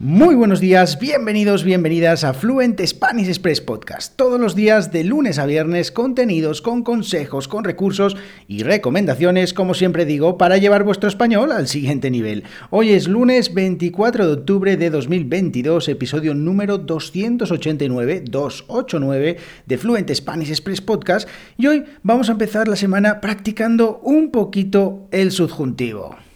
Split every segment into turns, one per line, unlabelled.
Muy buenos días, bienvenidos, bienvenidas a Fluent Spanish Express Podcast. Todos los días de lunes a viernes, contenidos con consejos, con recursos y recomendaciones, como siempre digo, para llevar vuestro español al siguiente nivel. Hoy es lunes 24 de octubre de 2022, episodio número 289, 289 de Fluent Spanish Express Podcast, y hoy vamos a empezar la semana practicando un poquito el subjuntivo.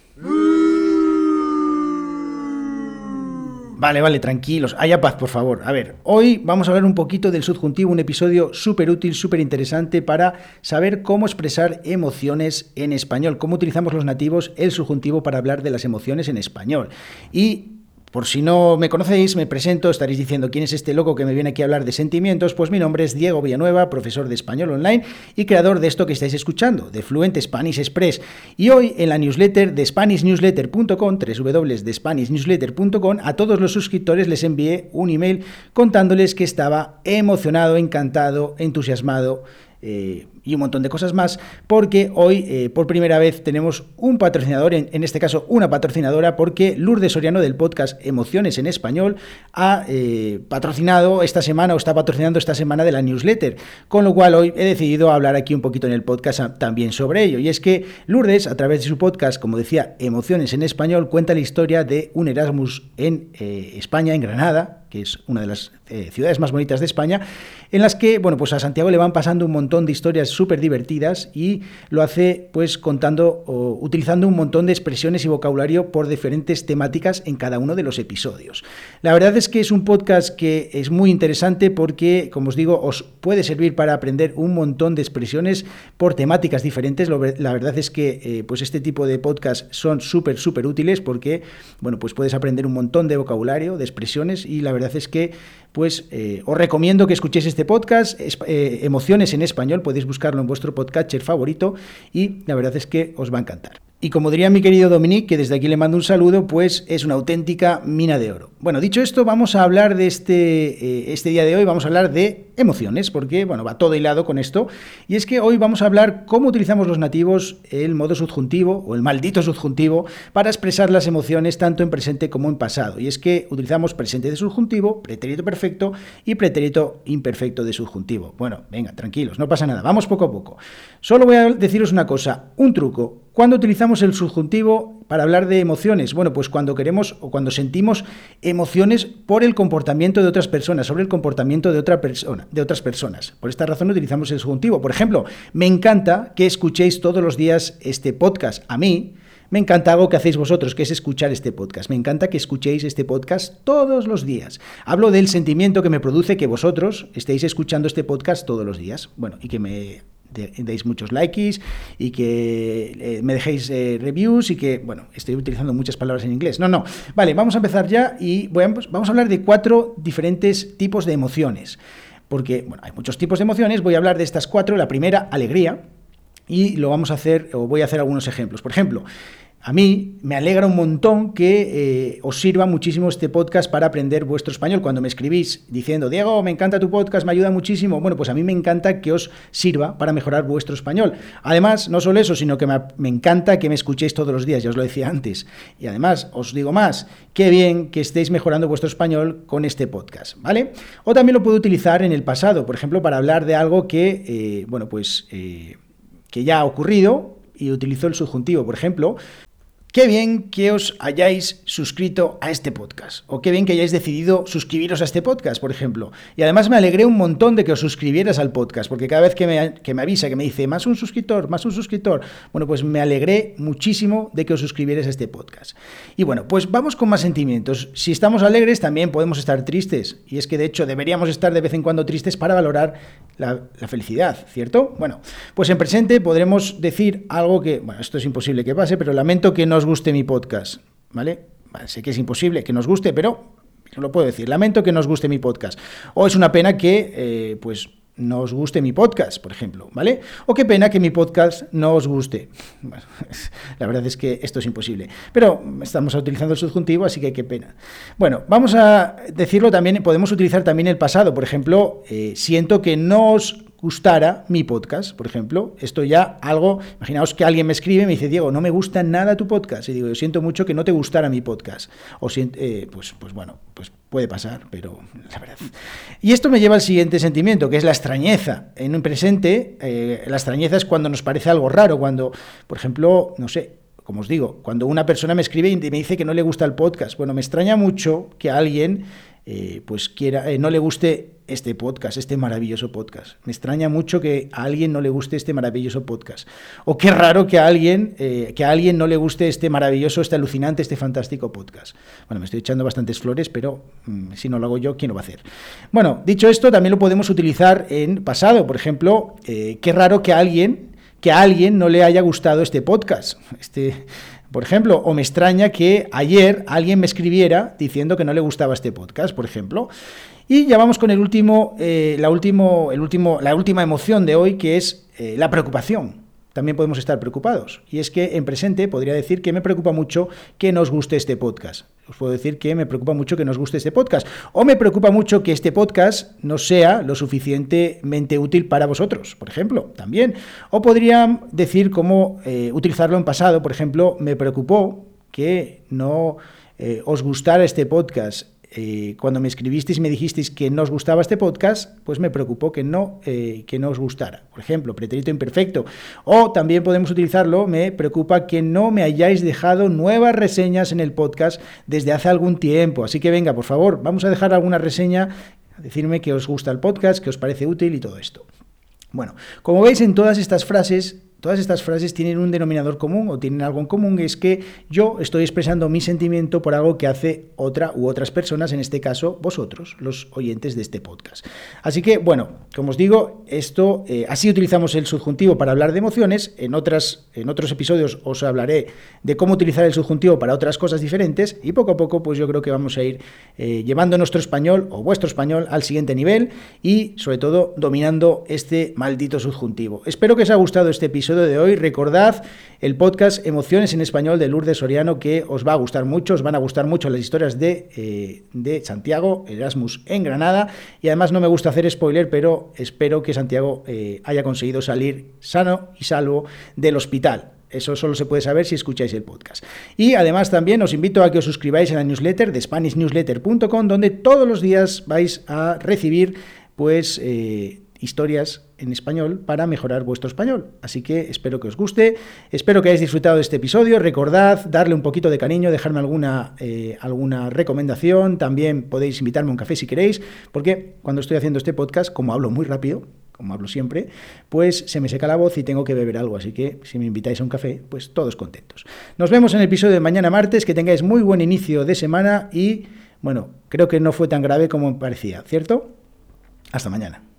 Vale, vale, tranquilos. Haya paz, por favor. A ver, hoy vamos a hablar un poquito del subjuntivo, un episodio súper útil, súper interesante para saber cómo expresar emociones en español, cómo utilizamos los nativos el subjuntivo para hablar de las emociones en español. Y por si no me conocéis, me presento, estaréis diciendo quién es este loco que me viene aquí a hablar de sentimientos, pues mi nombre es Diego Villanueva, profesor de español online y creador de esto que estáis escuchando, de Fluent Spanish Express. Y hoy en la newsletter de SpanishNewsletter.com, www.despanishnewsletter.com, a todos los suscriptores les envié un email contándoles que estaba emocionado, encantado, entusiasmado eh, y un montón de cosas más, porque hoy eh, por primera vez tenemos un patrocinador, en, este caso una patrocinadora, porque Lourdes Soriano del podcast Emociones en Español ha eh, patrocinado esta semana o está patrocinando esta semana de la newsletter, con lo cual hoy he decidido hablar aquí un poquito en el podcast también sobre ello. Y es que Lourdes, a través de su podcast, como decía, Emociones en Español, cuenta la historia de un Erasmus en España, en Granada, que es una de las ciudades más bonitas de España, en las que, bueno, pues a Santiago le van pasando un montón de historias súper divertidas y lo hace pues contando o utilizando un montón de expresiones y vocabulario por diferentes temáticas en cada uno de los episodios. La verdad es que es un podcast que es muy interesante porque, como os digo, os puede servir para aprender un montón de expresiones por temáticas diferentes. La verdad es que eh, pues este tipo de podcast son súper, súper útiles porque, bueno, pues puedes aprender un montón de vocabulario, de expresiones y la verdad es que pues eh, os recomiendo que escuchéis este podcast, eh, Emociones en Español, podéis buscarlo en vuestro podcatcher favorito y la verdad es que os va a encantar. Y como diría mi querido Dominique, que desde aquí le mando un saludo, pues es una auténtica mina de oro. Bueno, dicho esto, vamos a hablar de este, eh, este día de hoy, vamos a hablar de emociones, porque bueno, va todo hilado con esto. Y es que hoy vamos a hablar cómo utilizamos los nativos el modo subjuntivo o el maldito subjuntivo para expresar las emociones tanto en presente como en pasado. Y es que utilizamos presente de subjuntivo, pretérito perfecto y pretérito imperfecto de subjuntivo. Bueno, venga, tranquilos, no pasa nada, vamos poco a poco. Solo voy a deciros una cosa, un truco. ¿Cuándo utilizamos el subjuntivo para hablar de emociones? Bueno, pues cuando queremos o cuando sentimos emociones por el comportamiento de otras personas, sobre el comportamiento de, otra persona, de otras personas. Por esta razón utilizamos el subjuntivo. Por ejemplo, me encanta que escuchéis todos los días este podcast. A mí me encanta algo que hacéis vosotros, que es escuchar este podcast. Me encanta que escuchéis este podcast todos los días. Hablo del sentimiento que me produce que vosotros estéis escuchando este podcast todos los días. Bueno, y que me deis muchos likes y que eh, me dejéis eh, reviews y que, bueno, estoy utilizando muchas palabras en inglés. No, no. Vale, vamos a empezar ya y vamos a hablar de cuatro diferentes tipos de emociones. Porque, bueno, hay muchos tipos de emociones. Voy a hablar de estas cuatro. La primera, alegría. Y lo vamos a hacer, o voy a hacer algunos ejemplos. Por ejemplo, a mí me alegra un montón que eh, os sirva muchísimo este podcast para aprender vuestro español. Cuando me escribís diciendo, Diego, me encanta tu podcast, me ayuda muchísimo, bueno, pues a mí me encanta que os sirva para mejorar vuestro español. Además, no solo eso, sino que me, encanta que me escuchéis todos los días, ya os lo decía antes. Y además, os digo más, qué bien que estéis mejorando vuestro español con este podcast, ¿vale? O también lo puedo utilizar en el pasado, por ejemplo, para hablar de algo que, eh, bueno, pues... Eh, que ya ha ocurrido y utilizo el subjuntivo. Por ejemplo, Qué bien que os hayáis suscrito a este podcast, o qué bien que hayáis decidido suscribiros a este podcast, por ejemplo. Y además me alegré un montón de que os suscribieras al podcast, porque cada vez que me, que me avisa, que me dice más un suscriptor, más un suscriptor, bueno, pues me alegré muchísimo de que os suscribierais a este podcast. Y bueno, pues vamos con más sentimientos. Si estamos alegres, también podemos estar tristes. Y es que de hecho deberíamos estar de vez en cuando tristes para valorar la, felicidad, ¿cierto? Bueno, pues en presente podremos decir algo que, bueno, esto es imposible que pase, pero lamento que nos guste mi podcast, ¿vale? Sé que es imposible que nos guste, pero lo puedo decir. Lamento que nos guste mi podcast. O es una pena que, eh, pues, no os guste mi podcast, por ejemplo, ¿vale? O qué pena que mi podcast no os guste. la verdad es que esto es imposible. Pero estamos utilizando el subjuntivo, así que qué pena. Bueno, vamos a decirlo también, podemos utilizar también el pasado. Por ejemplo, eh, siento que no os gustara mi podcast, por ejemplo. Esto ya algo, imaginaos que alguien me escribe y me dice, Diego, no me gusta nada tu podcast. Y digo, yo siento mucho que no te gustara mi podcast. O eh, pues, pues bueno, pues puede pasar, pero la verdad. Y esto me lleva al siguiente sentimiento, que es la extrañeza. En un presente, eh, la extrañeza es cuando nos parece algo raro, cuando, por ejemplo, no sé, como os digo, cuando una persona me escribe y me dice que no le gusta el podcast, bueno, me extraña mucho que alguien eh, pues quiera, no le guste este podcast, este maravilloso podcast. Me extraña mucho que a alguien no le guste este maravilloso podcast. O qué raro que a alguien, eh, que a alguien no le guste este maravilloso, este alucinante, este fantástico podcast. Bueno, me estoy echando bastantes flores, pero mm, si no lo hago yo, ¿quién lo va a hacer? Bueno, dicho esto, también lo podemos utilizar en pasado. Por ejemplo, eh, qué raro que a alguien, que a alguien no le haya gustado este podcast. Este, por ejemplo, o me extraña que ayer alguien me escribiera diciendo que no le gustaba este podcast, por ejemplo. Y ya vamos con el último, eh, la, último, el último, la última emoción de hoy, que es eh, la preocupación. También podemos estar preocupados. Y es que en presente podría decir que me preocupa mucho que nos guste este podcast. Os puedo decir que me preocupa mucho que nos guste este podcast. O me preocupa mucho que este podcast no sea lo suficientemente útil para vosotros, por ejemplo, también. O podría decir cómo eh, utilizarlo en pasado. Por ejemplo, me preocupó que no os gustara este podcast eh, cuando me escribisteis y me dijisteis que no os gustaba este podcast, pues me preocupó que no, eh, que no os gustara. Por ejemplo, pretérito imperfecto. O también podemos utilizarlo, me preocupa que no me hayáis dejado nuevas reseñas en el podcast desde hace algún tiempo. Así que venga, por favor, vamos a dejar alguna reseña, decirme que os gusta el podcast, que os parece útil y todo esto. Bueno, como veis en todas estas frases Todas estas frases tienen un denominador común o tienen algo en común, es que yo estoy expresando mi sentimiento por algo que hace otra u otras personas, en este caso vosotros, los oyentes de este podcast. Así que, bueno, como os digo, esto, eh, así utilizamos el subjuntivo para hablar de emociones. En, otras, en otros episodios os hablaré de cómo utilizar el subjuntivo para otras cosas diferentes y poco a poco, pues yo creo que vamos a ir eh, llevando nuestro español o vuestro español al siguiente nivel y, sobre todo, dominando este maldito subjuntivo. Espero que os haya gustado este de hoy. Recordad el podcast Emociones en Español de Lourdes Soriano, que os va a gustar mucho, os van a gustar mucho las historias de, eh, de Santiago, Erasmus en Granada. Y además no me gusta hacer spoiler, pero espero que Santiago eh, haya conseguido salir sano y salvo del hospital. Eso solo se puede saber si escucháis el podcast. Y además también os invito a que os suscribáis a la newsletter de SpanishNewsletter.com, donde todos los días vais a recibir pues eh, historias en español para mejorar vuestro español. Así que espero que os guste, espero que hayáis disfrutado de este episodio. Recordad darle un poquito de cariño, dejarme alguna, eh, alguna recomendación. También podéis invitarme a un café si queréis, porque cuando estoy haciendo este podcast, como hablo muy rápido, como hablo siempre, pues se me seca la voz y tengo que beber algo. Así que si me invitáis a un café, pues todos contentos. Nos vemos en el episodio de mañana martes, que tengáis muy buen inicio de semana y, bueno, creo que no fue tan grave como parecía, ¿cierto? Hasta mañana.